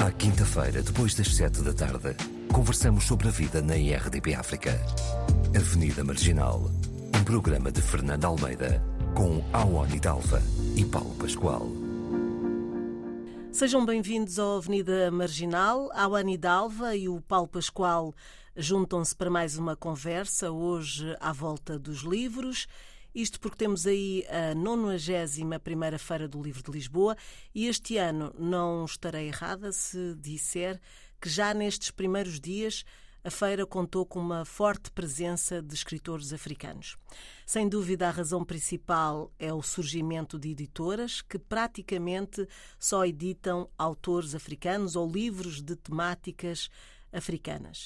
À quinta-feira, depois das sete da tarde, conversamos sobre a vida na IRDP África. Avenida Marginal, um programa de Fernando Almeida, com Awani Dalva e Paulo Pascoal. Sejam bem-vindos à Avenida Marginal. Awani Dalva e o Paulo Pascoal juntam-se para mais uma conversa, hoje à volta dos livros. Isto porque temos aí a 91 Feira do Livro de Lisboa e este ano não estarei errada se disser que já nestes primeiros dias a feira contou com uma forte presença de escritores africanos. Sem dúvida, a razão principal é o surgimento de editoras que praticamente só editam autores africanos ou livros de temáticas africanas.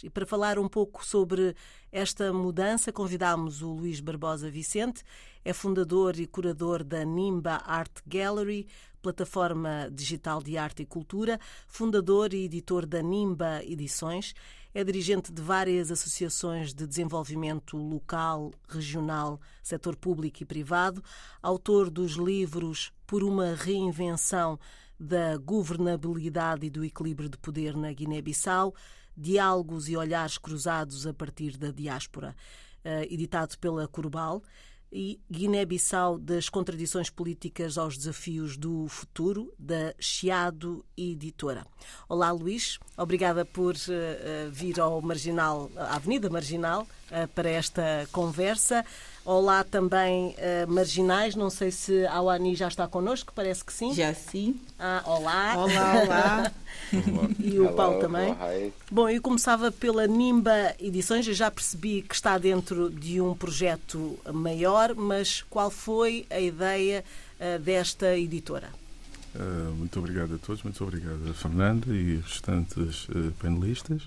E para falar um pouco sobre esta mudança, convidámos o Luís Barbosa Vicente, é fundador e curador da Nimba Art Gallery, plataforma digital de arte e cultura, fundador e editor da Nimba Edições, é dirigente de várias associações de desenvolvimento local, regional, setor público e privado, autor dos livros Por uma Reinvenção da Governabilidade e do Equilíbrio de Poder na Guiné-Bissau, Diálogos e Olhares Cruzados a partir da Diáspora, eh, editado pela Corbal, e Guiné-Bissau das contradições políticas aos desafios do futuro, da Chiado Editora. Olá, Luís. Obrigada por uh, vir ao Marginal, à Avenida Marginal, para esta conversa. Olá também, uh, Marginais. Não sei se a Awani já está connosco, parece que sim. Já sim. Ah, olá. Olá, olá. e o Paulo também. Bom, eu começava pela Nimba Edições. Eu já percebi que está dentro de um projeto maior, mas qual foi a ideia desta editora? Uh, muito obrigado a todos, muito obrigado a Fernanda e os restantes uh, panelistas.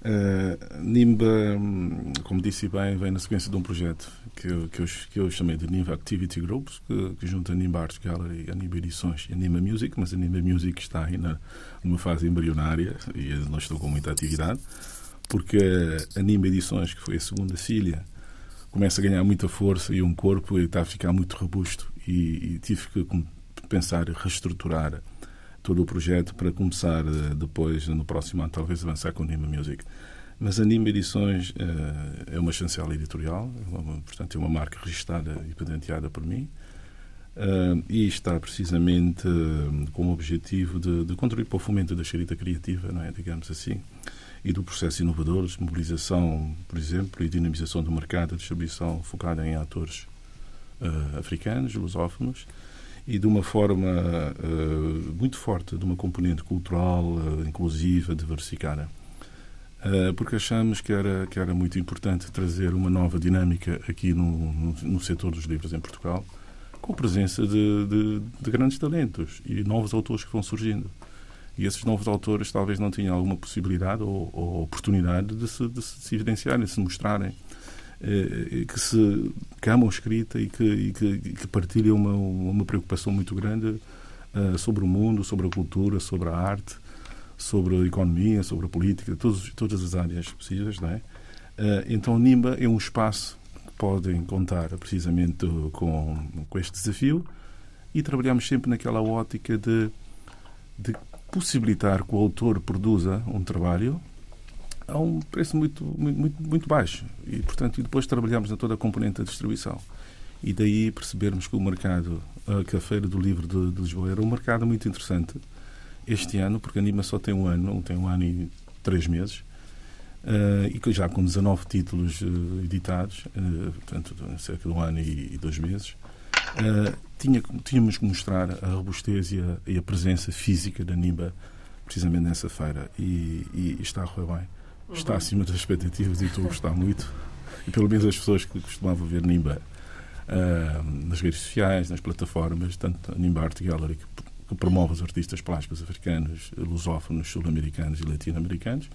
Uh, Nimba, como disse bem, vem na sequência de um projeto que eu, que eu, que eu chamei de Nimba Activity Groups, que, que junta a Nimba Art Gallery, a Nimba Edições e a Nimba Music, mas a Nimba Music está ainda numa fase embrionária e não estou com muita atividade, porque a Nimba Edições, que foi a segunda filha, começa a ganhar muita força e um corpo e está a ficar muito robusto e, e tive que pensar reestruturar todo o projeto para começar eh, depois, no próximo ano, talvez avançar com Nima Music. Mas a Nima Edições uh, é uma chancela editorial, é portanto é uma marca registrada e patenteada por mim, uh, e está precisamente uh, com o objetivo de, de, contribuir para o fomento da escrita criativa, não é, digamos assim, e do processo inovador, de mobilização, por exemplo, e dinamização do mercado de distribuição focada em atores africanos, lusófonos, e de uma forma uh, muito forte, de uma componente cultural, uh, inclusiva, diversificada. Uh, porque achamos que era, que era muito importante trazer uma nova dinâmica aqui no, no, no setor dos livros em Portugal, com a presença de, de, de, grandes talentos e novos autores que vão surgindo. E esses novos autores talvez não tinham alguma possibilidade ou, ou oportunidade de se, de se evidenciarem, de se mostrarem. Eh, que se que amam escrita e que, e que, que partilham uma, uma preocupação muito grande uh, sobre o mundo, sobre a cultura, sobre a arte, sobre a economia, sobre a política, todos, todas as áreas possíveis, não é? Uh, então, NIMBA é um espaço que podem contar precisamente com, com este desafio e trabalhamos sempre naquela ótica de, de possibilitar que o autor produza um trabalho a um preço muito, muito, muito baixo. E, portanto, e depois trabalhamos na toda a componente da distribuição. E daí percebermos que o mercado, que a Feira do Livro de, de Lisboa era um mercado muito interessante este ano, porque a Anima só tem um ano, tem um ano e três meses, uh, e já com 19 títulos uh, editados, uh, portanto, cerca de um ano e, dois meses, tinha, tínhamos que mostrar a robustez e a, e a presença física da Anima precisamente nessa feira, e, e está a correr bem está acima das expectativas e estou a gostar muito. E pelo menos as pessoas que costumavam ver Nimba uh, nas redes sociais, nas plataformas, tanto a Nimba Art Gallery, que, que promove os artistas plásticos africanos, lusófonos, sul-americanos e latino-americanos,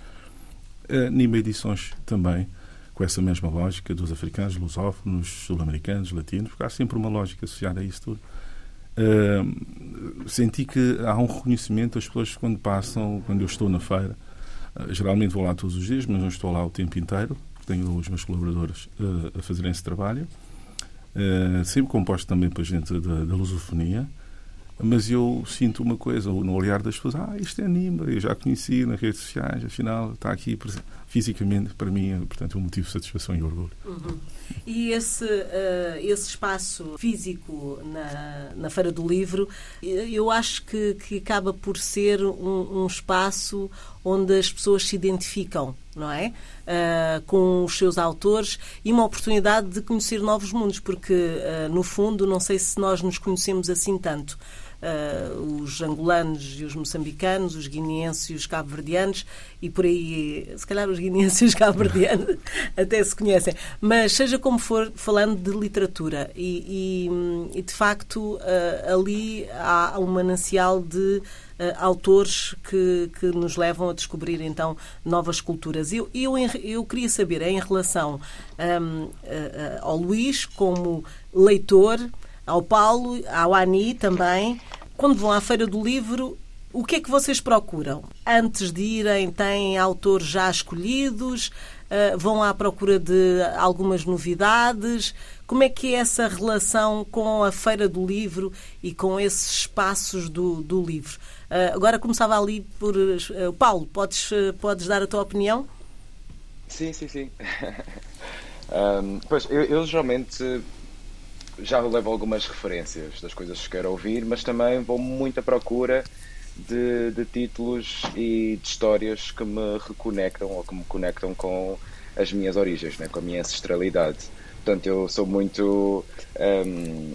uh, Nimba Edições também, com essa mesma lógica dos africanos, lusófonos, sul-americanos, latinos, porque há sempre uma lógica associada a isso tudo. Uh, senti que há um reconhecimento das pessoas quando passam, quando eu estou na feira, geralmente vou lá todos os dias, mas não estou lá o tempo inteiro. Tenho os meus colaboradores uh, a fazerem esse trabalho. Uh, sempre composto também para gente da, da lusofonia. Mas eu sinto uma coisa, no olhar das pessoas, ah, isto é Nimba, eu já conheci nas redes sociais, afinal está aqui fisicamente, para mim, é, portanto, um motivo de satisfação e orgulho. Uhum. E esse, uh, esse espaço físico na, na Feira do Livro, eu acho que, que acaba por ser um, um espaço onde as pessoas se identificam, não é? Uh, com os seus autores e uma oportunidade de conhecer novos mundos, porque, uh, no fundo, não sei se nós nos conhecemos assim tanto uh, os angolanos e os moçambicanos, os guineenses e os cabo-verdianos, e por aí, se calhar os guineenses e os cabo-verdianos até se conhecem. Mas, seja como for, falando de literatura, e, e, e de facto ali há um manancial de autores que, que nos levam a descobrir então novas culturas. Eu, eu, eu queria saber, em relação um, ao Luís como leitor, ao Paulo, ao Ani também. Quando vão à Feira do Livro, o que é que vocês procuram? Antes de irem, têm autores já escolhidos? Uh, vão à procura de algumas novidades? Como é que é essa relação com a Feira do Livro e com esses espaços do, do livro? Uh, agora começava ali por. Uh, Paulo, podes, podes dar a tua opinião? Sim, sim, sim. um, pois, eu, eu geralmente já levo algumas referências das coisas que quero ouvir, mas também vou muito à procura de, de, títulos e de histórias que me reconectam ou que me conectam com as minhas origens, né? com a minha ancestralidade. Portanto, eu sou muito um,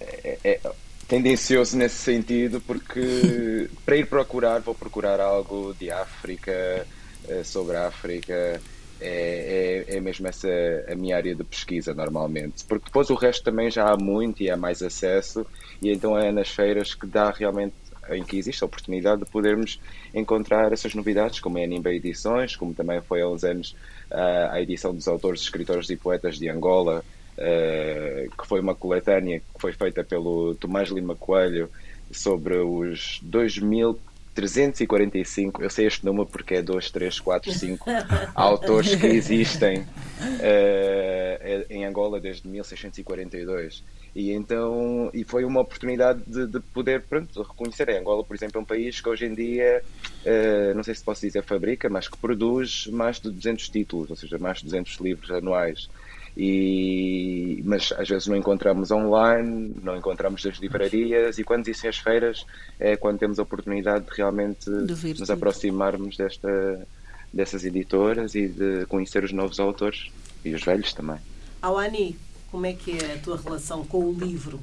é, é, tendencioso nesse sentido, porque para ir procurar, vou procurar algo de África, eh, sobre a África é, é, é, mesmo essa a minha área de pesquisa normalmente, porque depois o resto também já há muito e há mais acesso e então é nas feiras que dá realmente em que existe a oportunidade de podermos encontrar essas novidades, como é a Nimba Edições, como também foi há uns anos uh, a edição dos autores, escritores e poetas de Angola, uh, que foi uma coletânea que foi feita pelo Tomás Lima Coelho sobre os 2000 345, eu sei este número porque é 2, 3, 4, 5 autores que existem uh, em Angola desde 1642. E então e foi uma oportunidade de, de, poder pronto, reconhecer. A Angola, por exemplo, é um país que hoje em dia, uh, não sei se posso dizer fabrica, mas que produz mais de 200 títulos, ou seja, mais de 200 livros anuais. E, mas às vezes não encontramos online, não encontramos nas livrarias e quando existem as feiras é quando temos a oportunidade de realmente de nos aproximarmos desta, dessas editoras e de conhecer os novos autores e os velhos também. Awani, como é que é a tua relação com o livro?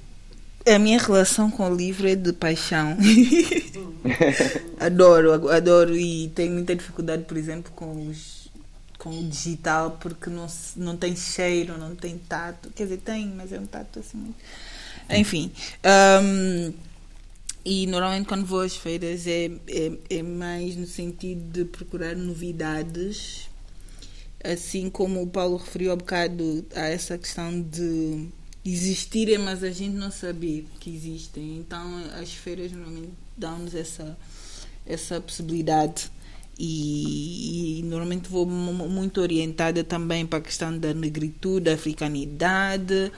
A minha relação com o livro é de paixão. adoro, adoro e tenho muita dificuldade, por exemplo, com os com o digital porque não, não tem cheiro, não tem tato. Quer dizer, tem, mas é um tato assim. Enfim. Um, e normalmente quando vou às feiras é, é, é mais no sentido de procurar novidades, assim como o Paulo referiu há bocado a essa questão de existirem, mas a gente não saber que existem. Então as feiras normalmente dão-nos essa, essa possibilidade e, e, normalmente vou muito orientada também para a questão da negritude, da africanidade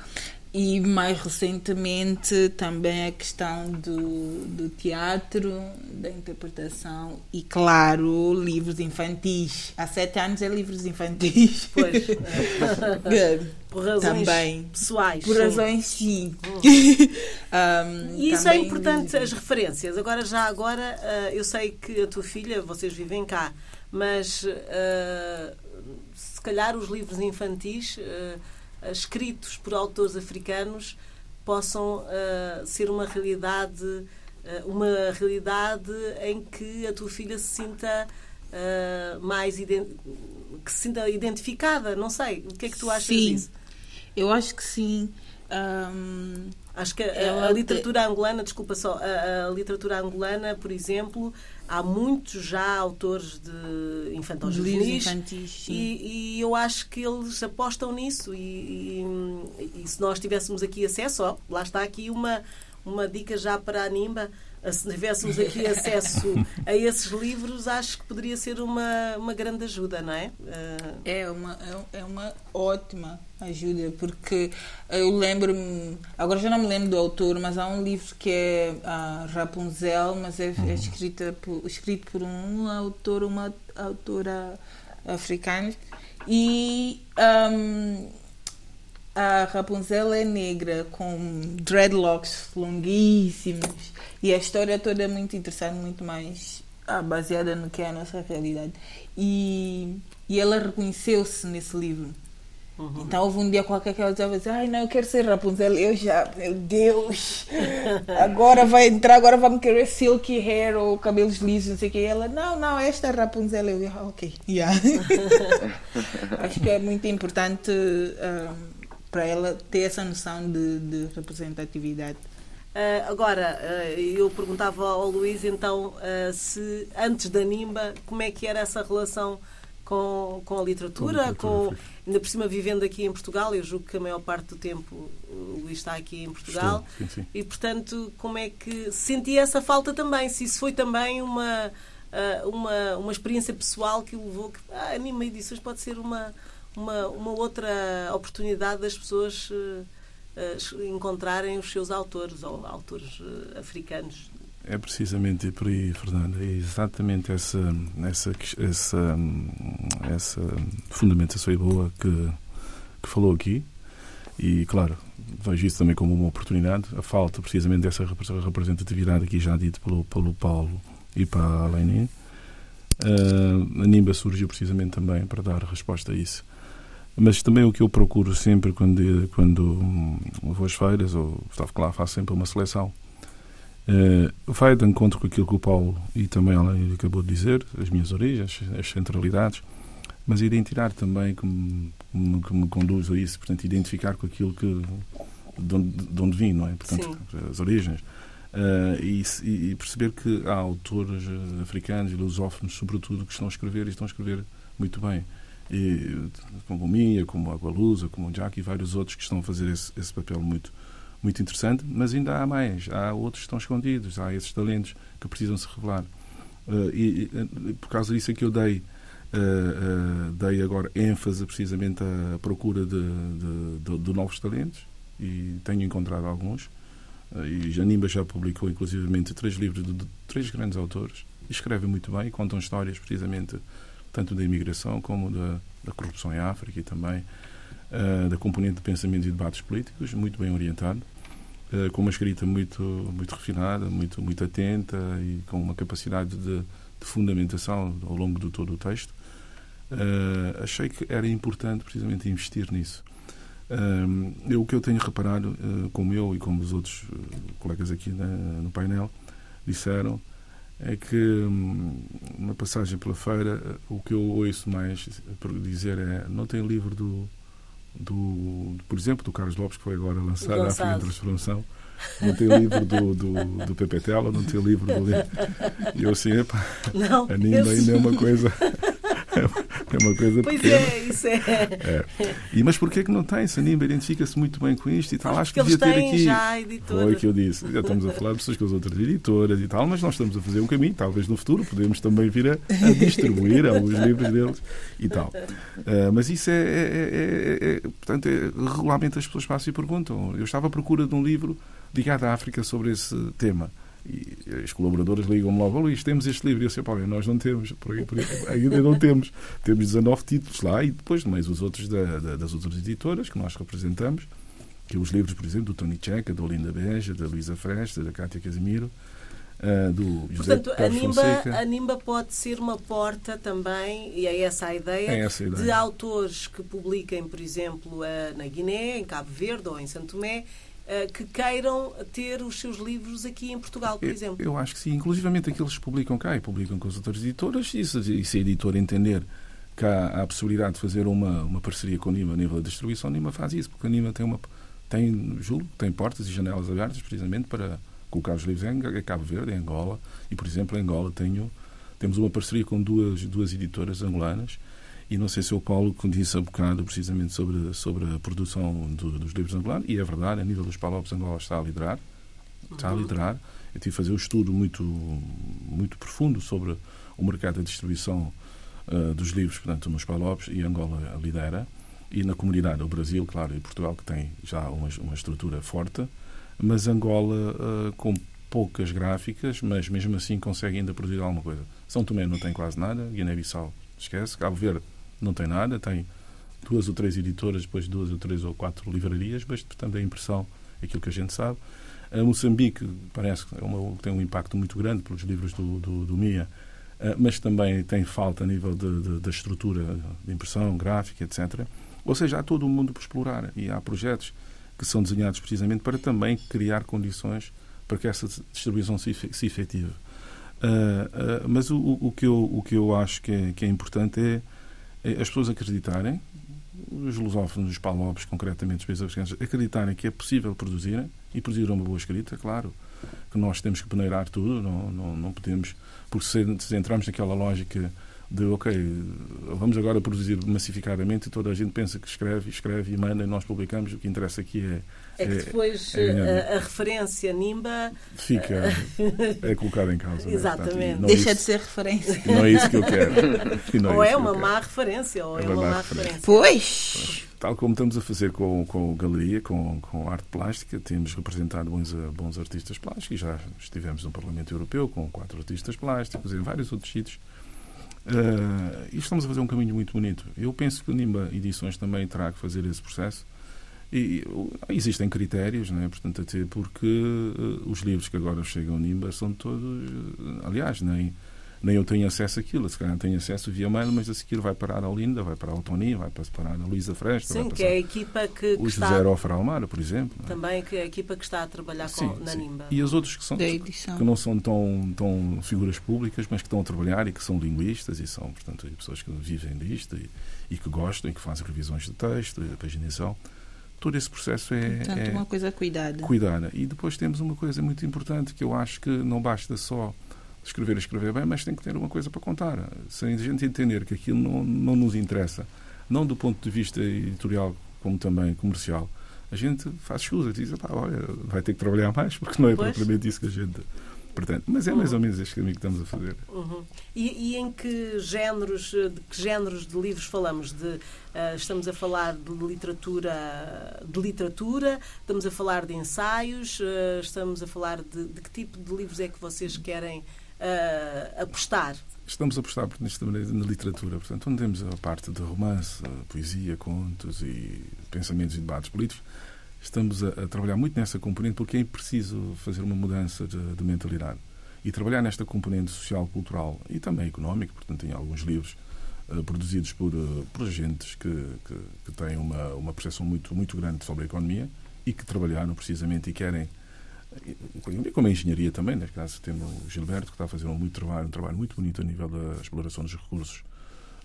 e mais recentemente também a questão do, do teatro, da interpretação e, claro, livros infantis. Há sete anos é livros infantis. Pois. É. Por razões também. pessoais. Por sim. razões, sim. um, e isso é importante, as referências. Agora, já agora, uh, eu sei que a tua filha, vocês vivem cá, mas uh, se calhar os livros infantis uh, escritos por autores africanos possam ser uma realidade uma realidade em que a tua filha se sinta mais que se sinta identificada, não sei. O que é que tu achas Sim. disso? Eu acho que sim. Um, acho que a, a literatura angolana, desculpa só, a, a, literatura angolana, por exemplo, há muitos já autores de juvenis e, e, eu acho que eles apostam nisso e, e, e, se nós tivéssemos aqui acesso, ó, lá está aqui uma, uma dica já para a Nimba, se tivéssemos aqui acesso a esses livros, acho que poderia ser uma, uma grande ajuda, não é? Uh... É, uma, é, é uma ótima ajuda, porque eu lembro-me, agora já não me lembro do autor, mas há um livro que é a Rapunzel, mas é, é uhum. escrita por, escrito por um autor, uma autora africana, e um, a Rapunzel é negra, com dreadlocks longuíssimos, e a história toda é muito interessante, muito mais ah, baseada no que é a nossa realidade. E, e ela reconheceu-se nesse livro. Uhum. Então houve um dia qualquer que ela dizia assim, ai não, eu quero ser Rapunzel. Eu já, meu Deus, agora vai entrar, agora vamos querer silky hair ou cabelos lisos, não sei o que. E ela, não, não, esta é Rapunzel. Eu, ah, ok, yeah. Acho que é muito importante um, para ela ter essa noção de, de representatividade. Uh, agora, uh, eu perguntava ao Luís então uh, se antes da Nimba, como é que era essa relação com, com a literatura, com, com ainda por cima vivendo aqui em Portugal, eu julgo que a maior parte do tempo o Luís está aqui em Portugal sim, sim. e portanto como é que sentia essa falta também, se isso foi também uma, uma, uma experiência pessoal que o levou que ah, Anima Edições pode ser uma, uma, uma outra oportunidade das pessoas uh, encontrarem os seus autores ou autores uh, africanos. É precisamente por aí, Fernanda. É exatamente essa, essa, essa, essa fundamentação boa que, que falou aqui. E, claro, vejo isso também como uma oportunidade. A falta, precisamente, dessa representatividade aqui já dito pelo, pelo Paulo e para a Lenin. Uh, a NIMBA surgiu precisamente também para dar resposta a isso. Mas também o que eu procuro sempre quando, quando vou às feiras, ou estava lá, faço sempre uma seleção. Uh, vai de encontro com aquilo que o Paulo e também ela acabou de dizer, as minhas origens, as centralidades, mas a identidade também que me, que me conduz a isso, portanto, identificar com aquilo que de onde, de onde vim, não é? Portanto, Sim. as origens. Uh, e, e, perceber que há autores africanos e lusófonos, sobretudo, que estão a escrever e estão a escrever muito bem e, como o Minha, como Agualusa, como Jack e vários outros que estão a fazer esse, esse papel muito, muito interessante, mas ainda há mais, há outros que estão escondidos, há esses talentos que precisam se revelar. Uh, e, e, por causa disso é que eu dei, uh, dei agora ênfase precisamente à procura de, de, de, de novos talentos e tenho encontrado alguns. E Janimba já publicou inclusivamente três livros de, de três grandes autores e escrevem muito bem, contam histórias precisamente tanto da imigração como da, da corrupção em África e também uh, da componente de pensamento e debates políticos, muito bem orientado, uh, com uma escrita muito, muito refinada, muito, muito atenta e com uma capacidade de, de fundamentação ao longo de todo o texto. Uh, achei que era importante precisamente investir nisso. Eu, o que eu tenho reparado, como eu e como os outros colegas aqui na, no painel disseram, é que hum, na passagem pela feira o que eu ouço mais dizer é não tem livro do, do por exemplo do Carlos Lopes que foi agora lançado a África Transformação não tem livro do, do, do Pepe Tela, não tem livro do e eu assim, epa, não, anima é uma coisa é uma coisa pois pequena. é, isso é. é. E, mas porquê que não tem? Sanimba identifica-se muito bem com isto e tal. Acho que devia ter aqui. Já. Foi o que eu disse. Já estamos a falar de pessoas com as outras editoras e tal, mas nós estamos a fazer um caminho. Talvez no futuro podemos também vir a, a distribuir alguns livros deles e tal. Uh, mas isso é, é, é, é portanto, regularmente as pessoas passam e perguntam. Eu estava à procura de um livro ligado à África sobre esse tema. E as colaboradoras ligam-me logo, Luís, temos este livro. E eu sei, Paulo, nós não temos, por aí, por aí, ainda não temos. Temos 19 títulos lá e depois mais os outros da, da, das outras editoras que nós representamos, que os livros, por exemplo, do Tony Checa, da Olinda Beja, da Luísa Fresta, da Cátia Casimiro. Uh, do José Portanto, a Nimba, a Nimba pode ser uma porta também, e é essa a ideia, é essa a ideia. de autores que publiquem, por exemplo, na Guiné, em Cabo Verde ou em Santo Tomé, que queiram ter os seus livros aqui em Portugal, por eu, exemplo. Eu acho que sim. Inclusivamente aqueles que publicam cá e publicam com as outras editoras, e se, e se a editora entender que há, há, a possibilidade de fazer uma, uma parceria com a Nima a nível da distribuição, a Nima faz isso, porque a Nima tem uma tem, julgo, tem portas e janelas abertas precisamente para colocar os livros em, em Cabo Verde, em Angola, e por exemplo em Angola tenho, temos uma parceria com duas, duas editoras angolanas e não sei se o Paulo disse há bocado precisamente sobre, sobre a produção do, dos livros angolanos, e é verdade, a nível dos Palopes, Angola está a liderar. está a liderar. Eu tive que fazer um estudo muito, muito profundo sobre o mercado de distribuição uh, dos livros, portanto, nos Palopes, e Angola lidera. E na comunidade, o Brasil, claro, e Portugal, que tem já uma, uma estrutura forte, mas Angola uh, com poucas gráficas, mas mesmo assim consegue ainda produzir alguma coisa. São Tomé não tem quase nada, Guiné-Bissau esquece, Cabo Verde não tem nada, tem duas ou três editoras, depois duas ou três ou quatro livrarias, mas, portanto, a impressão, aquilo que a gente sabe. A Moçambique parece que é uma, tem um impacto muito grande pelos livros do, do, do MIA, eh, mas também tem falta a nível de, de, da estrutura de impressão, gráfica, etc. Ou seja, há todo o mundo por explorar e há projetos que são desenhados precisamente para também criar condições para que essa distribuição se, efetive. Uh, uh, mas o, o, que eu, o que eu acho que é, que é importante é, as pessoas acreditarem, os lusófonos, os palmobres, concretamente os países africanos, acreditarem que é possível produzir e produzir uma boa escrita, claro que nós temos que peneirar tudo, não, não, não podemos, porque se, se entrarmos naquela lógica de, ok, vamos agora produzir massificadamente e toda a gente pensa que escreve, escreve e manda e nós publicamos, o que interessa aqui é... É que depois é, é a, a, referência NIMBA... Fica, é colocada em causa. É? Exatamente. Não Deixa isso, de ser referência. Não é isso que eu quero. ou é, uma má referência, ou é, uma, má referência. Pois... Tal como estamos a fazer com, com galeria, com, com arte plástica, temos representado bons, bons artistas plásticos. Já estivemos no Parlamento Europeu com quatro artistas plásticos, em vários outros sítios. Uh, e estamos a fazer um caminho muito bonito. Eu penso que o Nimba Edições também terá que fazer esse processo. E existem critérios, né? portanto, até porque uh, os livros que agora chegam ao Nimba são todos. Aliás, nem nem eu tenho acesso àquilo. Se calhar tenho acesso via mail, mas a seguir vai parar a Linda, vai parar ao Tony, vai parar a Luísa Fresta. Sim, que é a equipa que, que o está... José Rofra Almar, por exemplo. É? Também que é a equipa que está a trabalhar sim, com, na sim. NIMBA. E os outros que, são, que não são tão, tão figuras públicas, mas que estão a trabalhar e que são linguistas e são, portanto, pessoas que vivem disto e, e que gostam e que fazem revisões de texto, de paginação todo esse processo é, Portanto, é uma coisa cuidada. Cuidada. E depois temos uma coisa muito importante que eu acho que não basta só escrever, escrever bem, mas tem que ter uma coisa para contar. Se a gente entender que aquilo não, não nos interessa, não do ponto de vista editorial, como também comercial, a gente faz escusa, diz, olha, vai ter que trabalhar mais, porque não é pois. propriamente isso que a gente pretende. Mas é mais ou menos este caminho que estamos a fazer. Uhum. E, e, em que géneros, de que géneros de livros falamos? De, uh, estamos a falar de literatura, de literatura, estamos a falar de ensaios, uh, estamos a falar de, de que tipo de livros é que vocês querem uh, apostar? Estamos a apostar nesta maneira na literatura, portanto, onde temos a parte de romance, poesia, contos e pensamentos e debates políticos, estamos a, a, trabalhar muito nessa componente porque é preciso fazer uma mudança de, de mentalidade. E trabalhar nesta componente social, cultural e também económica, portanto, tem alguns livros uh, produzidos por, uh, por agentes que, que, que, têm uma, uma percepção muito, muito grande sobre a economia e que trabalharam precisamente e querem como a engenharia também, neste caso temos o Gilberto, que está a fazer um, muito trabalho, um trabalho muito bonito a nível da exploração dos recursos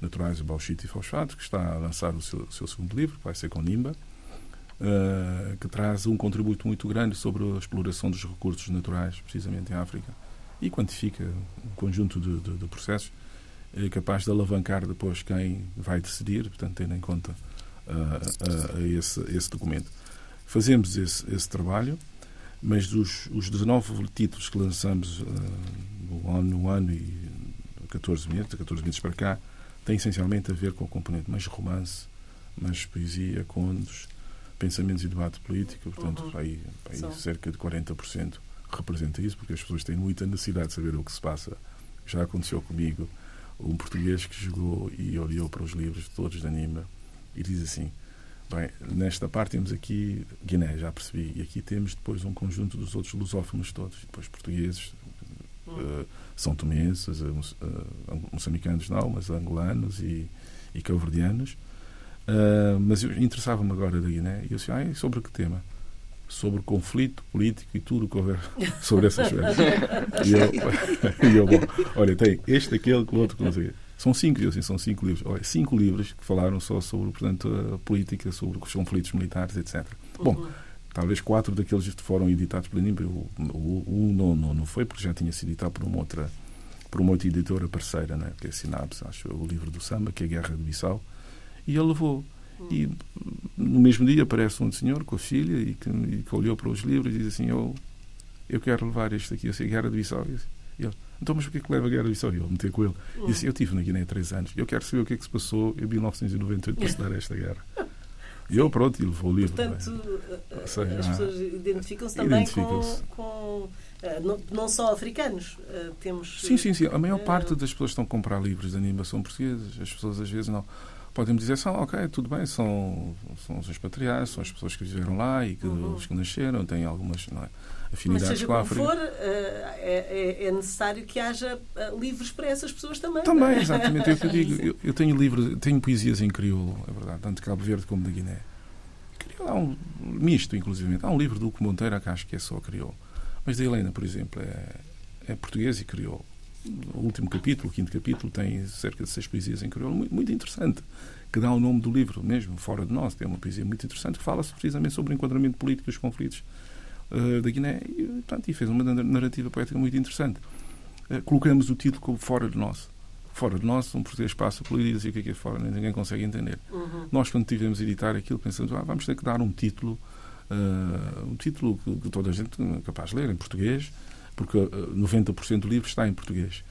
naturais, bauxite e fosfato, que está a lançar o seu, seu segundo livro, que vai ser com Nimba, uh, que traz um contributo muito grande sobre a exploração dos recursos naturais, precisamente em África, e quantifica um conjunto de, de, de processos é capaz de alavancar depois quem vai decidir, portanto, tendo em conta uh, esse, esse documento. Fazemos esse, esse trabalho mas dos os 19 títulos que lançamos no, ano, no ano e 14 meses, 14 meses para cá, tem essencialmente a ver com o componente mais romance, mais poesia, contos, pensamentos e debate político, portanto, uhum. aí, aí cerca de 40% representa isso, porque as pessoas têm muita necessidade de saber o que se passa. Já aconteceu comigo um português que jogou e olhou para os livros todos de anima e diz assim: Bem, nesta parte temos aqui Guiné, já percebi, e aqui temos depois um conjunto dos outros lusófonos todos, depois portugueses, uh, são tomenses, uh, moçambicanos não, mas angolanos e, e cabo-verdianos. Uh, mas interessava-me agora da Guiné, e eu disse, ah, sobre que tema? Sobre conflito político e tudo que houver sobre essas coisas. e eu, e eu bom, olha, tem este, aquele, o outro, não sei são cinco, assim, são cinco livros. Olha, cinco livros que falaram só sobre, portanto, a política, sobre os conflitos militares, etc. Uhum. Bom, talvez quatro daqueles foram editados pela NIMBA. O, um não, não, não foi, porque já tinha sido editado por uma outra, por uma outra editora parceira, né? que é a Sinapse, acho, o livro do samba, que é a Guerra de Bissau. E ele levou. E no mesmo dia aparece um senhor com a filha e que, e que olhou para os livros e diz assim: Eu eu quero levar isto aqui, assim, a Guerra de Bissau. E ele, então, mas porquê que leva a Guerra de Bissau? E eu meter com ele. E disse, eu estive na Guiné há três anos, eu quero saber o que é que se passou em 1998 para se dar esta guerra. E eu, pronto, e levou o livro. Portanto, bem. Seja, as pessoas identificam-se também identificam com, com eh, não, não, só africanos. Uh, temos. Sim, sim, sim. A maior parte das pessoas que estão a comprar livros de animação portugueses, as pessoas às vezes não. Podem dizer são, ok, tudo bem, são, são os expatriados, são as pessoas que viveram lá e que, uhum. os que nasceram, têm algumas não é, afinidades Mas seja com a África. For, é, é, é, necessário que haja livros para essas pessoas também. Também, é? exatamente. É o que eu digo. Eu, eu, tenho livros, tenho poesias em crioulo, é verdade, tanto de Cabo Verde como da Guiné. Crioulo há um misto, inclusive. Há um livro do Hugo Monteiro que acho que é só crioulo. Mas da Helena, por exemplo, é, é português e crioulo. O último capítulo, o quinto capítulo, tem cerca de seis poesias em crioulo, muito, muito interessante, que dá o nome do livro mesmo, Fora de Nós. Tem uma poesia muito interessante que fala precisamente sobre o enquadramento político dos conflitos uh, da Guiné e, portanto, e fez uma narrativa poética muito interessante. Uh, colocamos o título como Fora de Nós. Fora de nós, um português passa ali e diz o que é que é fora, ninguém consegue entender. Uhum. Nós, quando tivemos a editar aquilo, pensamos, ah, vamos ter que dar um título uh, um título que, que, toda a gente é capaz de ler em português, porque uh, ah, 90% do livro está em português.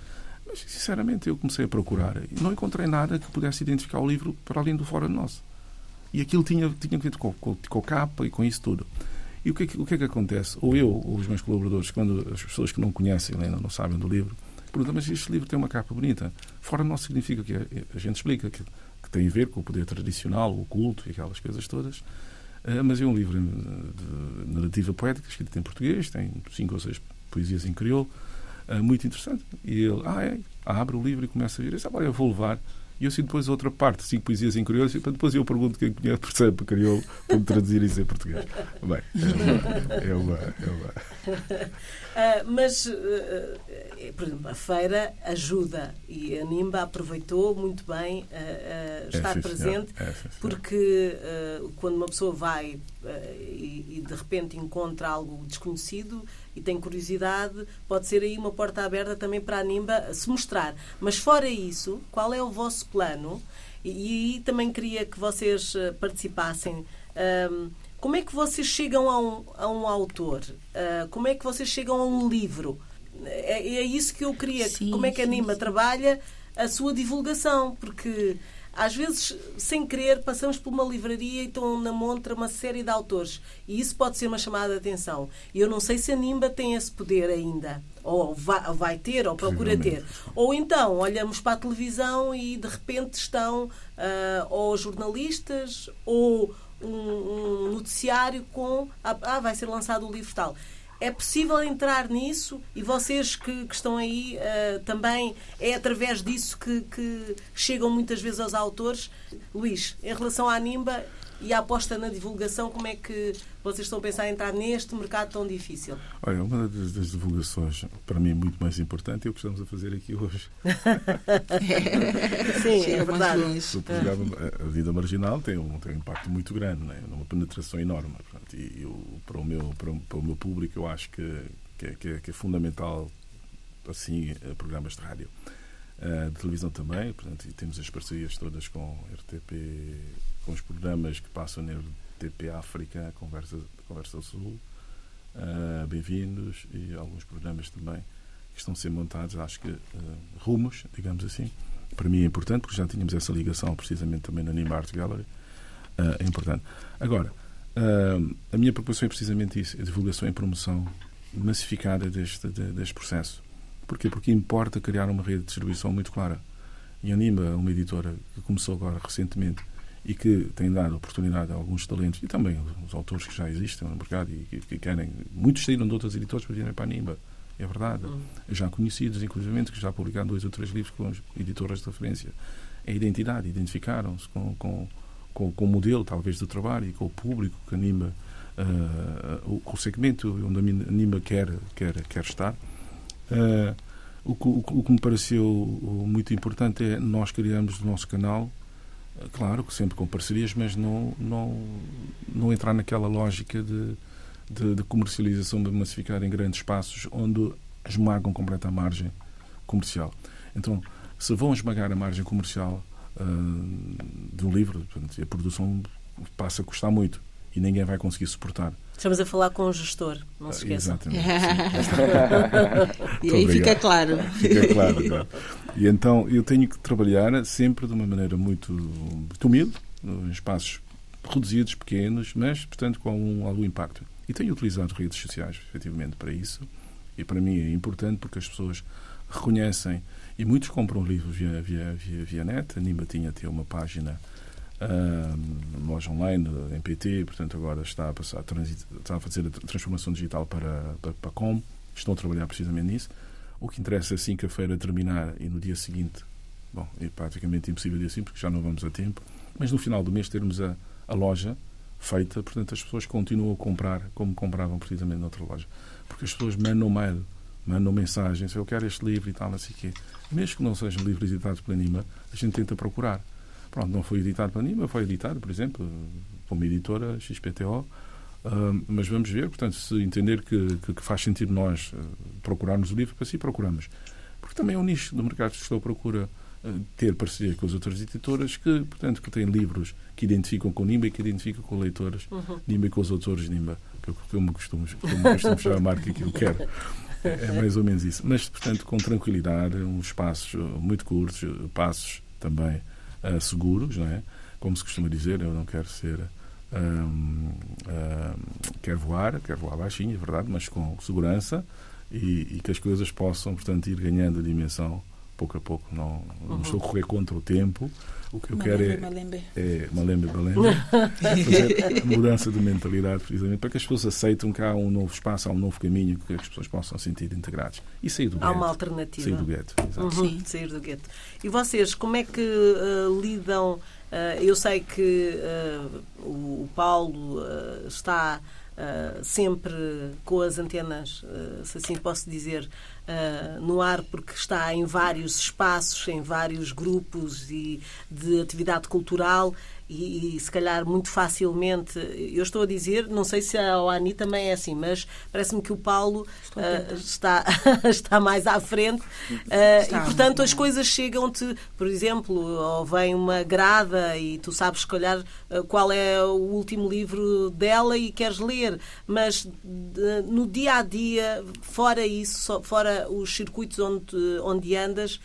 Mas, sinceramente, eu comecei a procurar e não encontrei nada que pudesse identificar o livro para além do Fora de Nós. E aquilo tinha, tinha que ver com, com, com capa e com isso tudo. E o que, é que, o que é que acontece? Ou eu, ou os meus colaboradores, quando as pessoas que não conhecem ainda não sabem do livro, perguntam, mas este livro tem uma capa bonita. Fora nós significa que a gente explica que, que tem a ver com o poder tradicional, o culto e aquelas coisas todas. Uh, mas é um livro de narrativa poética, escrito em português, tem cinco ou seis poesias em crioulo, uh, muito interessante. E ele ah, é, abre o livro e começa a vir. Disse, ah, eu vou levar. E eu sinto depois outra parte, cinco poesias em crioulo, e depois eu pergunto quem conhece, percebe crioulo, me traduzir isso em português. Bem, é uma. É uma, uh, mas, uh, por exemplo, a feira ajuda e a NIMBA aproveitou muito bem uh, estar é, presente, é, porque quando uma pessoa vai e, e de repente encontra algo desconhecido e tem curiosidade, pode ser aí uma porta aberta também para a NIMBA se mostrar. Mas fora isso, qual é o vosso plano? E, aí também queria que vocês participassem. Um, como é que vocês chegam a um, a um autor? Uh, como é que vocês chegam a um livro? É, é isso que eu queria. Sim, como é que a NIMA sim. trabalha a sua divulgação? Porque às vezes, sem querer, passamos por uma livraria e estão na montra uma série de autores. E isso pode ser uma chamada de atenção. E eu não sei se a Nimba tem esse poder ainda. Ou vai, vai ter, ou procura ter. Ou então, olhamos para a televisão e de repente estão uh, ou jornalistas ou um, um noticiário com ah, vai ser lançado o livro tal. É possível entrar nisso e vocês que, que estão aí uh, também é através disso que, que, chegam muitas vezes aos autores. Luís, em relação à Nimba e a aposta na divulgação, como é que vocês estão a pensar em entrar neste mercado tão difícil? Olha, uma das, das divulgações, para mim, muito mais importante é o que estamos a fazer aqui hoje. Sim, é verdade. O programa A Vida Marginal tem um, tem um impacto muito grande, né? uma penetração enorme. Portanto, e eu, para, o meu, para, o, para o meu público, eu acho que, que, é, que, é, que é fundamental assim eh, programas de rádio. Uh, de televisão também, portanto, e temos as parcerias todas com RTP, com os programas que passam na RTP África, Conversa, Conversa Sul, uh, Bem-vindos, e alguns programas também que estão a ser montados, acho que uh, rumos, digamos assim. Para mim é importante, porque já tínhamos essa ligação precisamente também na Nima Art Gallery. é importante. Agora, a minha preocupação é precisamente isso, a divulgação e promoção massificada deste, deste processo Porquê? Porque importa criar uma rede de distribuição muito clara. E anima uma editora que começou agora recentemente e que tem dado oportunidade a alguns talentos e também os autores que já existem no mercado e que, que querem. Muitos saíram de outras editoras para virem para a Nimba. É verdade. Uhum. Já conhecidos, inclusive, que já publicaram dois ou três livros com editoras de referência. É a identidade, identificaram-se com, com, com, com, o modelo, talvez, do trabalho e com o público que anima, uh, o, o segmento onde a Nimba quer, quer, quer estar. Uh, o, o, o, que me pareceu muito importante é nós criarmos o nosso canal, claro que sempre com parcerias, mas não, não, não entrar naquela lógica de, de, de comercialização, de massificar em grandes espaços onde esmagam completa a margem comercial. Então, se vão esmagar a margem comercial uh, um livro, portanto, a produção passa a custar muito. E ninguém vai conseguir suportar. Estamos a falar com o gestor, não se esqueçam. Exatamente. e aí fica claro. Fica claro, claro. E então eu tenho que trabalhar sempre de uma maneira muito, muito humilde, em espaços reduzidos, pequenos, mas, portanto, com algum, algum impacto. E tenho utilizado redes sociais, efetivamente, para isso. E para mim é importante porque as pessoas reconhecem e muitos compram livros via, via, via, via net. A Nimba tinha até uma página uh, loja online, em PT, portanto agora está a, passar, está a fazer a transformação digital para, para, para com. Estão a trabalhar precisamente nisso. O que interessa assim que a feira terminar e no dia seguinte, bom, é praticamente impossível assim porque já não vamos a tempo, mas no final do mês termos a, a loja feita, portanto as pessoas continuam a comprar como compravam precisamente noutra loja. Porque as pessoas mandam mail, mandam mensagens, eu quero este livro e tal, assim que mesmo que não sejam livros editados pela Nima, a gente tenta procurar. Pronto, não foi editado pela Nima, foi editado, por exemplo, por uma editora XPTO, uh, mas vamos ver, portanto, se entender que, que, que faz sentido nós uh, procurarmos o livro, para si procuramos. Porque também é um nicho do mercado que estou à procura uh, ter parceria com as outras editoras que, portanto, que têm livros que identificam com Nimba e que identificam com leitores uhum. Nimba e com os autores Nimba, que eu me costumo, como costumo chamar que eu quero. É mais ou menos isso. Mas, portanto, com tranquilidade, uns passos muito curtos, passos também uh, seguros, não é? Como se costuma dizer, eu não quero ser. Um, um, quero voar, quero voar baixinho, é verdade, mas com segurança e, e, que as coisas possam, portanto, ir ganhando a dimensão pouco a pouco. Não, não uhum. estou a correr contra o tempo. O que eu malembe, quero é, malembe. é malembe, malembe, fazer a mudança de mentalidade, precisamente, para que as pessoas aceitem que há um novo espaço, há um novo caminho, que as pessoas possam sentir integradas. E sair do há gueto. Há uma alternativa. Sair do gueto, uhum, sair do gueto. E vocês, como é que uh, lidam? Uh, eu sei que uh, o Paulo está Uh, sempre com as antenas, uh, se assim posso dizer, uh, no ar, porque está em vários espaços, em vários grupos e de atividade cultural e, e, se calhar muito facilmente, eu estou a dizer, não sei se a Oani também é assim, mas parece-me que o Paulo uh, está, está mais à frente uh, e portanto as coisas chegam-te, por exemplo, ou vem uma grada e tu sabes se calhar uh, qual é o último livro dela e queres ler, mas no dia a dia, fora isso, fora os circuitos onde, onde andas,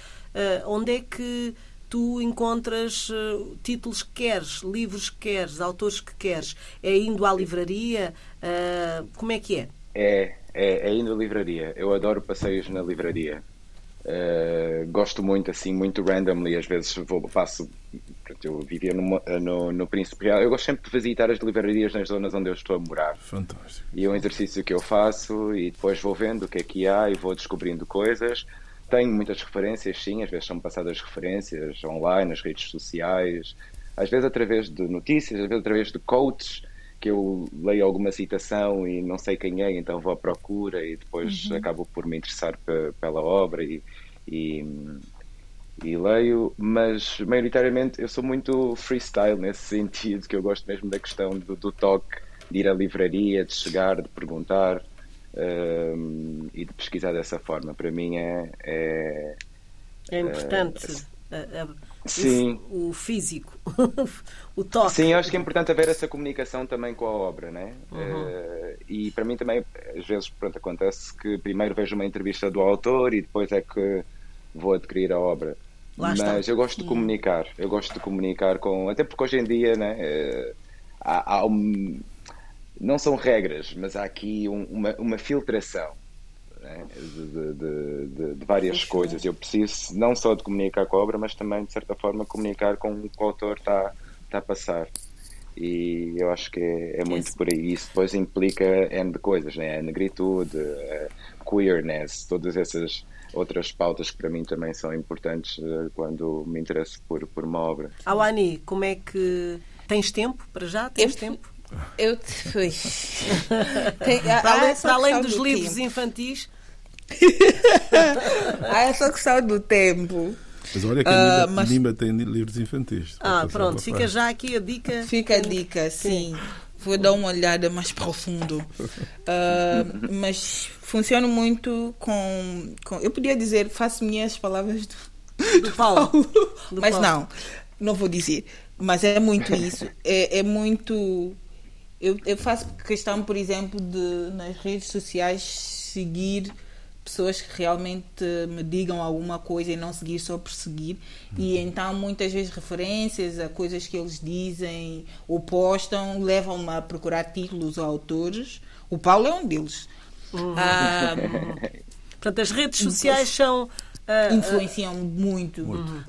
onde é que tu encontras uh, títulos que queres, livros que queres, autores que queres. É indo à livraria? Uh, como é que é? É, é, é, indo à livraria. Eu adoro passeios na livraria. Uh, gosto muito, assim, muito randomly. Às vezes vou, faço. Eu vivia no, no, no Príncipe Real. Eu gosto sempre de visitar as livrarias nas zonas onde eu estou a morar. Fantástico. E é um exercício que eu faço e depois vou vendo o que é que há e vou descobrindo coisas. Tenho muitas referências, sim, às vezes são passadas referências online, nas redes sociais, às vezes através de notícias, às vezes através de quotes, que eu leio alguma citação e não sei quem é, então vou à procura e depois uhum. acabo por me interessar pela obra e, e, e, leio, mas maioritariamente eu sou muito freestyle nesse sentido, que eu gosto mesmo da questão do, do toque, de ir à livraria, de chegar, de perguntar e de pesquisar dessa forma. Para mim é. É, é importante. É, sim. O, o, físico, o toque. Sim, acho que é importante haver essa comunicação também com a obra, né? Uhum. Uh, e para mim também, às vezes, pronto, acontece que primeiro vejo uma entrevista do autor e depois é que vou adquirir a obra. Lá Mas está. eu gosto de comunicar, eu gosto de comunicar com. Até porque hoje em dia, né? Uh, há, há um, não são regras, mas há aqui um, uma, uma filtração né, de, de, de, de, várias Sim, coisas. Eu preciso não só de comunicar com a obra, mas também, de certa forma, comunicar com o que o autor está, está a passar. E eu acho que é, é muito Isso. por aí. Isso depois implica N de coisas, né? a negritude, a queerness, todas essas outras pautas que para mim também são importantes uh, quando me interesso por, por uma obra. Awani, como é que. Tens tempo para já? Tens eu, tempo? Eu fui. Tem, para além, para além dos do livros tempo. infantis. há essa questão do tempo. Mas olha que a uh, mas... tem livros infantis. Ah, pronto, fica já aqui a dica. Fica a dica, sim. Vou dar uma olhada mais profundo. Uh, mas funciona muito com, com, Eu podia dizer, faço minhas palavras do, do Paulo. Do mas Paulo. não, não vou dizer. Mas é muito isso. É, é muito Eu, eu faço questão, por exemplo, de nas redes sociais seguir pessoas que realmente me digam alguma coisa e não seguir só por seguir. E Uhum. então, muitas vezes, referências a coisas que eles dizem ou postam levam-me a procurar títulos ou autores. O Paulo é um deles. Uhum. Ah, Portanto, as redes sociais são. Ah, influenciam muito.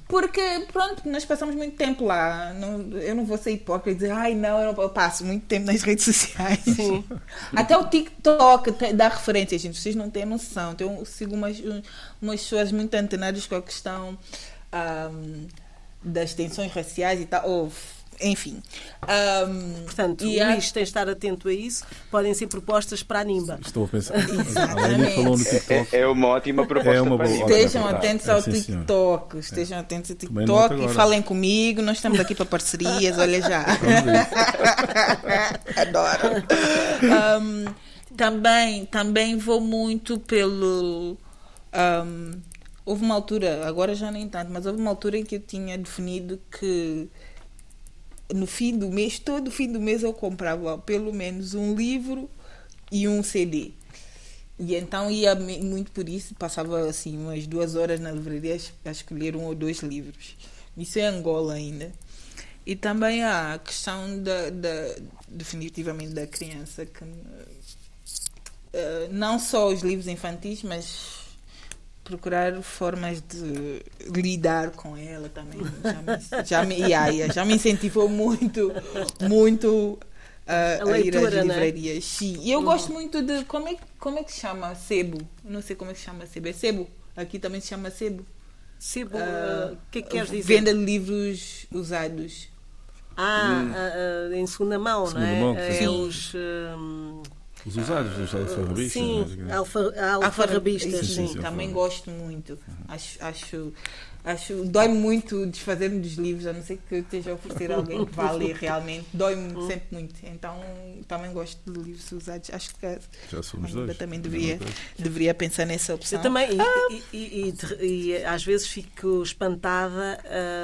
Porque, pronto, nós passamos muito tempo lá. Não, eu não vou ser hipócrita e dizer, ai não, eu, não, eu passo muito tempo nas redes sociais. Sim. Até o TikTok dá referências, gente. Vocês não têm noção. Eu sigo umas, umas pessoas muito antenadas com a questão ahm, das tensões raciais e tal. Enfim. Ahm, Portanto, e o há- Luís tem de estar atento a isso. Podem ser propostas para a Nimba. Estou a pensar. Exatamente. A Aline falou no É, TikTok. é uma ótima proposta É uma boa-. Estejam É verdade. atentos É, ao sim, senhor. TikTok. Estejam atentos ao TikTok e falem comigo. Nós estamos aqui para parcerias, olha já. Adoro. Um, também, também vou muito pelo. um, houve uma altura, agora já nem tanto, mas houve uma altura em que eu tinha definido que no fim do mês, todo fim do mês eu comprava pelo menos um livro e um CD. E então ia muito por isso, passava assim umas duas horas na livraria a escolher um ou dois livros. Isso é Angola ainda. E também a questão da, da definitivamente da criança que eh, não só os livros infantis, mas procurar formas de lidar com ela também. Já me, já me, yeah, yeah, já me incentivou muito, muito eh, A a, ir leitura, às né? livrarias. Sim. E eu gosto muito de. Como é, como é que se chama? Sebo. Não sei como é que se chama sebo. É sebo. Aqui também se chama sebo. Sebo, Ah, ah, o que é que queres dizer? Venda de livros usados. Ah, ah, ah, em segunda mão, Segunda não é? mão, é sim. os. hum, Os usados dos alfarrabistas. sim, alfa, Ah, alfarrabistas, sim, sim. sim. Também gosto muito. Acho, acho, acho dói muito desfazer-me dos livros, a não ser que eu esteja a oferecer alguém que vá ler realmente. Dói-me Hum. sempre muito. Então também gosto de livros usados. Acho que Já somos Ainda dois. também deveria, deveria pensar nessa opção. Eu também, e, e- e- e- e às vezes fico espantada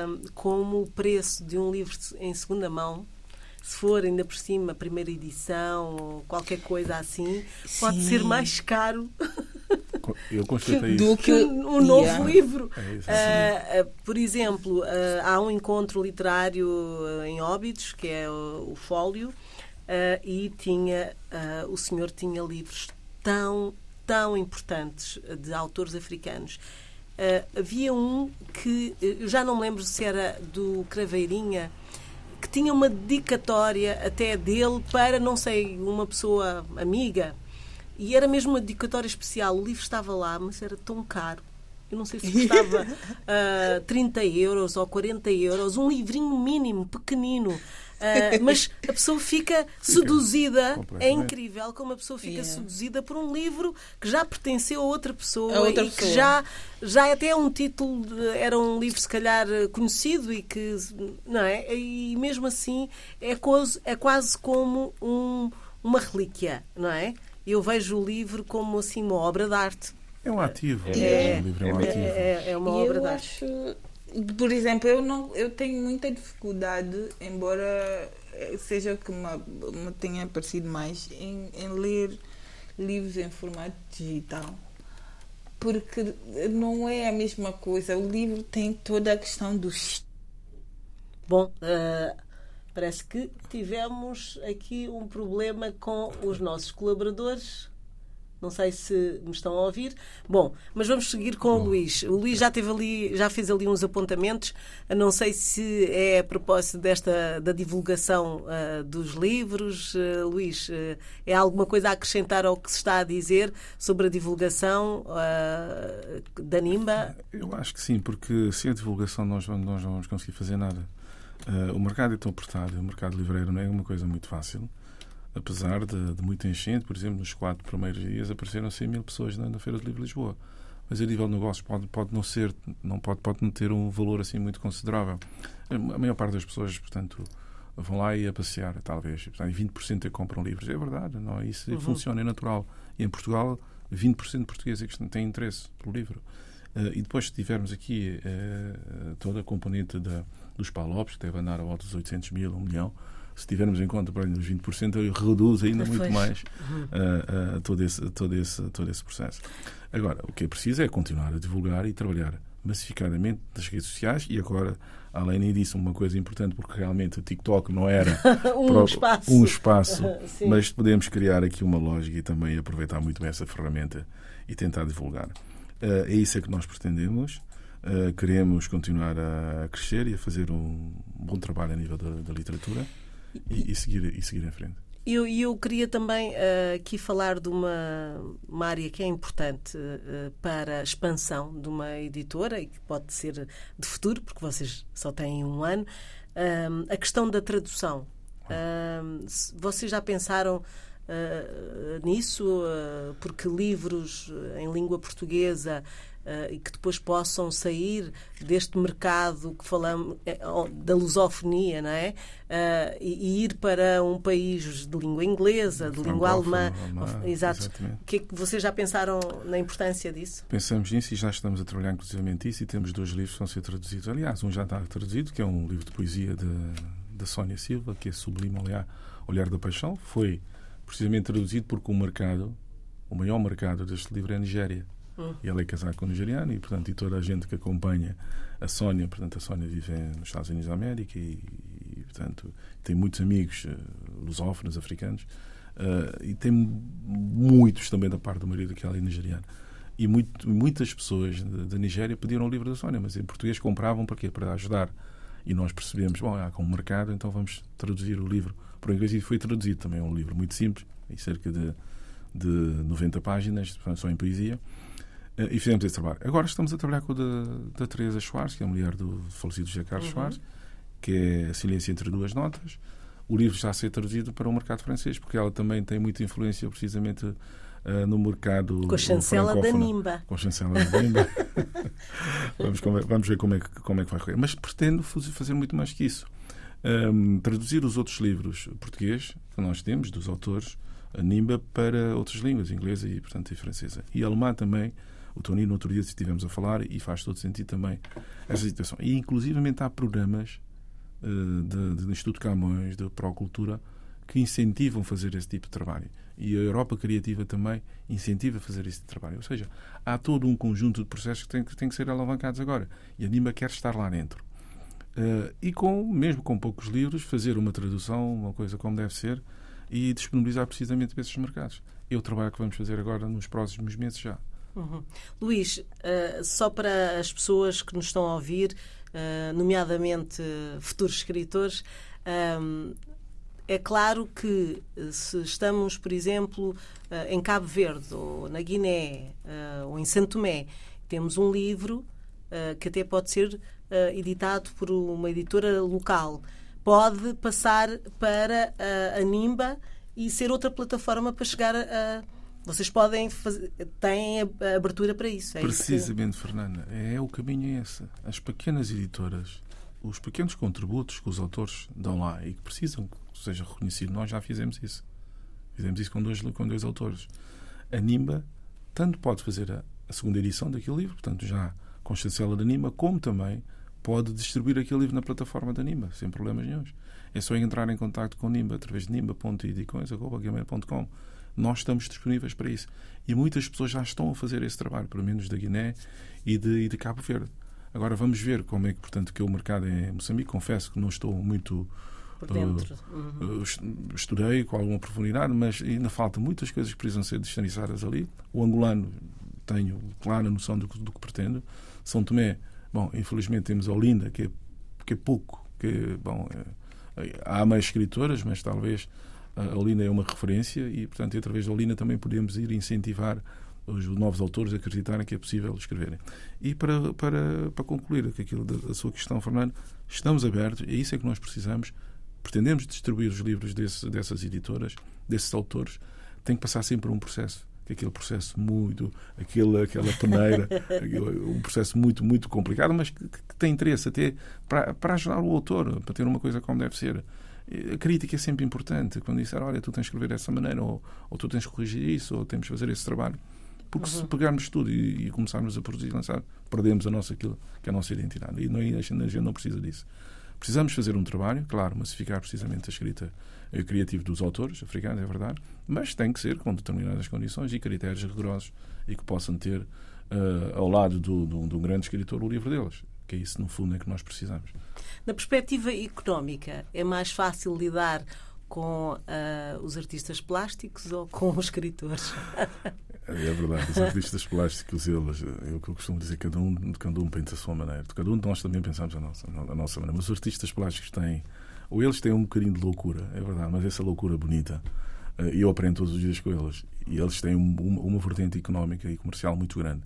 hum, como o preço de um livro em segunda mão, se for ainda por cima primeira edição ou qualquer coisa assim, pode Sim. ser mais caro Eu constatei do isso. que um, um novo Yeah. livro. É isso. Ah, por exemplo, ah, há um encontro literário em Óbidos, que é o, o Fólio, ah, e tinha, o senhor tinha livros tão, tão importantes de autores africanos. Havia um que, eu já não me lembro se era do Craveirinha, que tinha uma dedicatória até dele para, não sei, uma pessoa amiga. E era mesmo uma dedicatória especial. O livro estava lá, mas era tão caro. Eu não sei se custava ah, 30 euros ou 40 euros. Um livrinho mínimo, pequenino. Ah, mas a pessoa fica seduzida. É incrível como a pessoa fica Yeah. seduzida por um livro que já pertenceu a outra pessoa A outra e que pessoa. já já até é um título de- era um livro se calhar conhecido e que não é e mesmo assim é quase é quase como um, uma relíquia não é eu vejo o livro como assim uma obra de arte É um ativo. É. O livro é um é, ativo. é- é uma E obra eu de arte acho, por exemplo, eu não, eu tenho muita dificuldade, embora eh, seja o que me, me tenha parecido mais, em, em ler livros em formato digital. Porque não é a mesma coisa. O livro tem toda a questão do bom ah, parece que tivemos aqui um problema com os nossos colaboradores Não sei se me estão a ouvir. Bom, mas vamos seguir com o Luís. O Luís já teve ali, já fez ali uns apontamentos. Não sei se é a propósito desta da divulgação ah, dos livros. Ah, Luís, ah, é alguma coisa a acrescentar ao que se está a dizer sobre a divulgação da Nimba? Eu acho que sim, porque sem a divulgação nós, nós não vamos conseguir fazer nada. O mercado é tão apertado, o mercado livreiro não é uma coisa muito fácil. Apesar de, de muita enchente, por exemplo, nos quatro primeiros dias apareceram 100 mil pessoas na, na Feira de Livro de Lisboa. Mas a nível de negócios pode, pode não ser, não pode, pode não ter um valor assim muito considerável. A maior parte das pessoas, portanto, vão lá e a passear, talvez. E, portanto, 20% é que compram livros. É verdade, não é? Isso funciona, é natural. E em Portugal, 20% de portugueses é que têm interesse pelo livro. Uh, e depois, se tivermos aqui uh, toda a componente da, dos PALOPs, que deve andar a volta dos 800 mil, 1 milhão, se tivermos em conta para os 20%, reduz ainda muito mais uh, uh, todo, esse, todo, esse, todo esse processo. Agora, o que é preciso é continuar a divulgar e trabalhar massificadamente nas redes sociais e agora, além disso, uma coisa importante, porque realmente o TikTok não era um, espaço. um espaço, mas podemos criar aqui uma lógica e também aproveitar muito bem essa ferramenta e tentar divulgar. Uh, é isso é que nós pretendemos. Uh, queremos continuar a crescer e a fazer um bom trabalho a nível da, da literatura e, e, seguir, e seguir em frente. E eu, eu, queria também uh, aqui falar de uma, uma, área que é importante uh, para a expansão de uma editora e que pode ser de futuro, porque vocês só têm um ano, uh, a questão da tradução. vocês já pensaram nisso? porque livros em língua portuguesa uh, e que depois possam sair deste mercado que falamos eh, da lusofonia, não é? Uh, e, e, ir para um país de língua inglesa, de língua alemã. alemã Exato. Que, é que vocês já pensaram na importância disso? Pensamos nisso e já estamos a trabalhar inclusivamente isso e temos dois livros que vão ser traduzidos. Aliás, um já está traduzido, que é um livro de poesia da Sónia Silva, que é Sublime Olhar, Olhar da Paixão. Foi precisamente traduzido porque o mercado, o maior mercado deste livro é a Nigéria. E ela é casada com um nigeriano e, portanto, e toda a gente que acompanha a Sónia, portanto, a Sónia vive nos Estados Unidos da América e, e portanto, tem muitos amigos uh, lusófonos, africanos, uh, e tem muitos também da parte do marido que ela é nigeriana. E muito, muitas pessoas da Nigéria pediram o livro da Sónia, mas em português compravam para quê? Para ajudar. E nós percebemos, bom, há como mercado, então vamos traduzir o livro para o inglês. E foi traduzido também, é um livro muito simples, em cerca de, de 90 páginas, só em poesia. Eh, e fizemos esse trabalho. Agora estamos a trabalhar com a da, da Teresa Schwartz, que é a mulher do falecido José Carlos uhum. Schwartz, que é Silêncio entre Duas Notas. O livro já a ser traduzido para o mercado francês, porque ela também tem muita influência precisamente uh, no mercado Com a chancela da Nimba. Com a chancela da Nimba. vamos, vamos ver como é, que, como é que vai correr. Mas pretendo fazer muito mais que isso. Um, traduzir os outros livros português que nós temos, dos autores, a Nimba, para outras línguas, inglesa e, portanto, e francesa. E alemã também, o Tony, no outro dia estivemos a falar e faz todo sentido também essa situação. E, inclusivamente, há programas uh, do Instituto Camões, da Procultura, que incentivam fazer esse tipo de trabalho. E a Europa Criativa também incentiva a fazer esse trabalho. Ou seja, há todo um conjunto de processos que têm que, que ser alavancados agora. E a NIMA quer estar lá dentro. Uh, e com, mesmo com poucos livros, fazer uma tradução, uma coisa como deve ser, e disponibilizar precisamente para esses mercados. É o trabalho que vamos fazer agora nos próximos meses já. Uhum. Luís, uh, só para as pessoas que nos estão a ouvir, uh, nomeadamente futuros escritores, um, é claro que se estamos, por exemplo, em Cabo Verde, ou na Guiné, ou em Santo Tomé, temos um livro que até pode ser editado por uma editora local, pode passar para a Nimba e ser outra plataforma para chegar a vocês podem fazer, têm a abertura para isso. É Precisamente, isso que... Fernanda. É o caminho é esse. As pequenas editoras, os pequenos contributos que os autores dão lá e que precisam que seja reconhecido, nós já fizemos isso. Fizemos isso com dois, com dois autores. A Nimba tanto pode fazer a, a segunda edição daquele livro, portanto, já com chancela da Nimba, como também pode distribuir aquele livro na plataforma da Nimba, sem problemas nenhums. É só entrar em contato com Nimba através de nimba.edicões.com nós estamos disponíveis para isso. E muitas pessoas já estão a fazer esse trabalho, pelo menos da Guiné e de, e de Cabo Verde. Agora vamos ver como é que, portanto, que é o mercado em Moçambique. Confesso que não estou muito por dentro. Uh, uhum. Estudei com alguma profundidade, mas ainda falta muitas coisas que precisam ser destanizadas ali. O angolano tenho clara noção do, do que pretendo. São Tomé, bom, infelizmente temos a Olinda, que é, que é pouco, que é, bom, é, há mais escritoras, mas talvez a Olina é uma referência e, portanto, através da Olina também podemos ir incentivar os novos autores a acreditarem que é possível escreverem. E para, para, para concluir aquilo da, sua questão, Fernando, estamos abertos, é isso é que nós precisamos. Pretendemos distribuir os livros desse, dessas editoras, desses autores, tem que passar sempre um processo que aquele processo muito, aquele, aquela peneira, um processo muito, muito complicado, mas que, que, tem interesse até para, para ajudar o autor, para ter uma coisa como deve ser a crítica é sempre importante. Quando disser, olha, tu tens que escrever dessa maneira, ou, ou tu tens que corrigir isso, ou temos que fazer esse trabalho. Porque uhum. se pegarmos tudo e, e, começarmos a produzir e lançar, perdemos a nossa, aquilo, que é a nossa identidade. E não, a gente não precisa disso. Precisamos fazer um trabalho, claro, massificar precisamente a escrita criativa dos autores africanos, é verdade, mas tem que ser com determinadas condições e critérios rigorosos e que possam ter uh, ao lado do, do, de um grande escritor o livro deles que é isso, no fundo, é que nós precisamos. Na perspectiva económica, é mais fácil lidar com uh, os artistas plásticos ou com os escritores? É verdade, os artistas plásticos, eles, é o que eu costumo dizer, cada um, cada um pensa a sua maneira. Cada um de nós também pensamos a nossa, a nossa maneira. Mas os artistas plásticos têm, ou eles têm um bocadinho de loucura, é verdade, mas essa loucura bonita. E eu aprendo todos os dias com eles. E eles têm uma, uma vertente económica e comercial muito grande.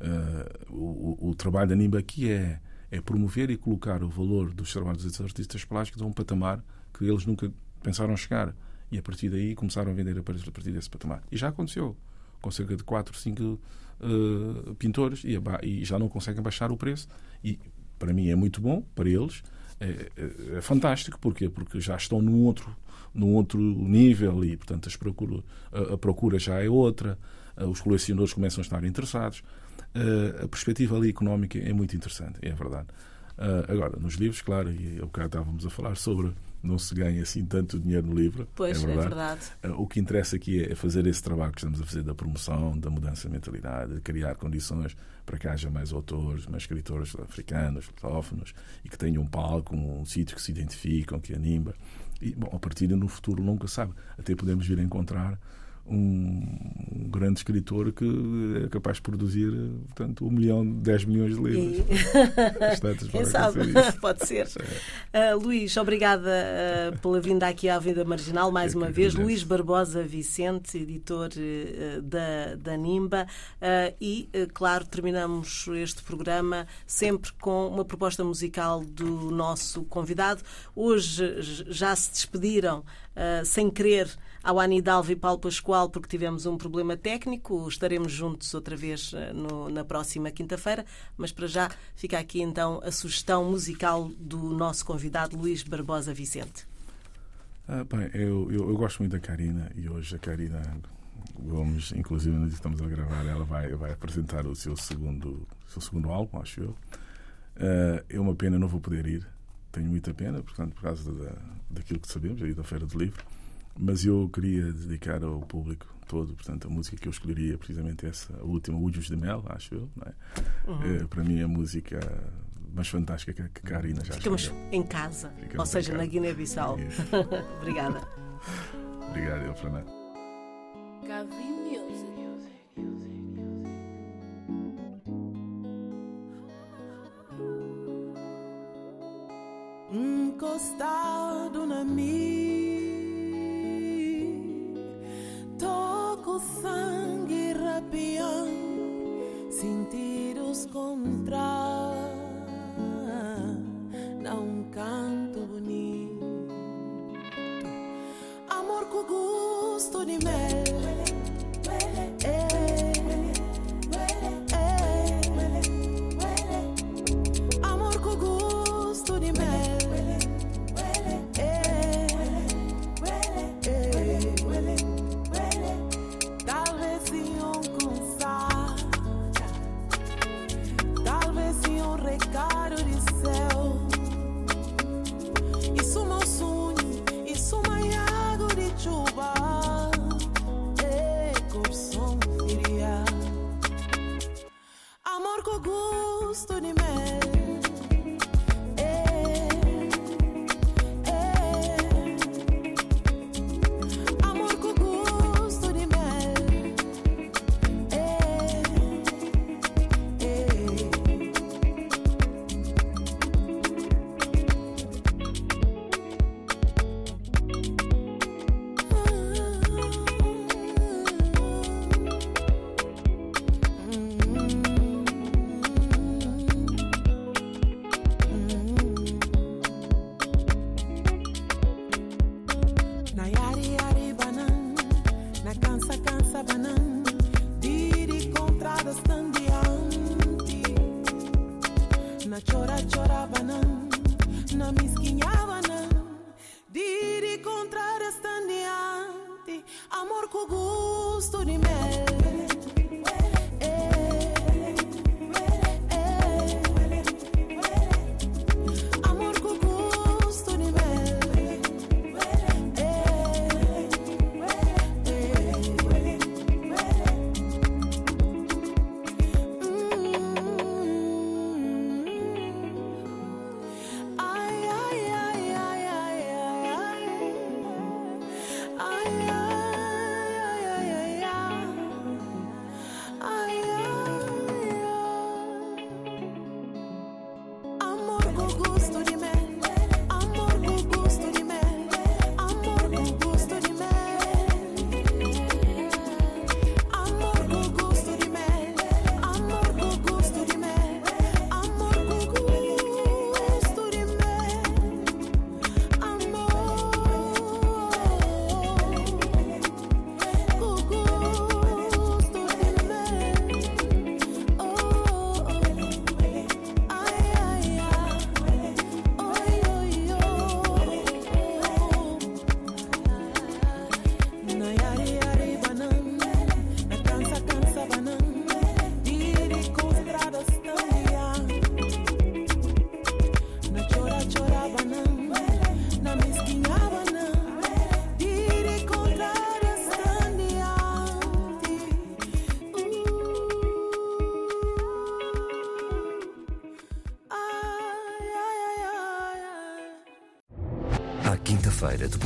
Uh, o, o, trabalho da NIMBA aqui é, é promover e colocar o valor dos trabalhos dos artistas plásticos a um patamar que eles nunca pensaram chegar. E a partir daí começaram a vender a partir desse patamar. E já aconteceu. Com cerca de 4, 5 uh, pintores e, e, já não conseguem baixar o preço. E para mim é muito bom, para eles é, é, é fantástico. Porquê? Porque já estão num outro, num outro nível e, portanto, as procura, a, a procura já é outra. Uh, os colecionadores começam a estar interessados. Uh, a perspectiva ali económica é muito interessante, é verdade. Uh, agora, nos livros, claro, e o bocado estávamos a falar sobre não se ganha assim tanto dinheiro no livro. Pois, é verdade. É verdade. O que interessa aqui é fazer esse trabalho que estamos a fazer da promoção, da mudança de mentalidade, de criar condições para que haja mais autores, mais escritores africanos, lutófonos, e que tenham um palco, um sítio que se identificam, que animam. E, bom, a partir no futuro nunca sabe. Até podemos vir a encontrar um, grande escritor que é capaz de produzir portanto, um milhão, dez milhões de livros. E... Quem sabe? Pode ser. Uh, Luís, obrigada uh, pela vinda aqui à Vida Marginal mais uma vez. Agradeço. Luís Barbosa Vicente, editor uh, da, da NIMBA. e, claro, terminamos este programa sempre com uma proposta musical do nosso convidado. Hoje já se despediram sem querer ao Anidalvo e Paulo Pascoal, porque tivemos um problema técnico. Estaremos juntos outra vez eh, no, na próxima quinta-feira, mas para já fica aqui então a sugestão musical do nosso convidado Luís Barbosa Vicente. Ah, bem, eu, eu, eu, gosto muito da Karina e hoje a Karina Gomes, inclusive nós estamos a gravar, ela vai, vai apresentar o seu segundo, seu segundo álbum, acho eu. Uh, é uma pena não vou poder ir, tenho muita pena, portanto, por causa da, daquilo que sabemos aí da Feira do Livro. Mas eu queria dedicar ao público todo, portanto, a música que eu escolheria precisamente essa, a última, Údios de Mel, acho eu. É? Uhum. É, para mim, a música mais fantástica que a Karina já Ficamos escolheu. em casa, Ficamos ou seja, na Guiné-Bissau. Obrigada. Obrigado, eu, Fernando. Encostado na minha sangue rapiando, sentir os contra, um canto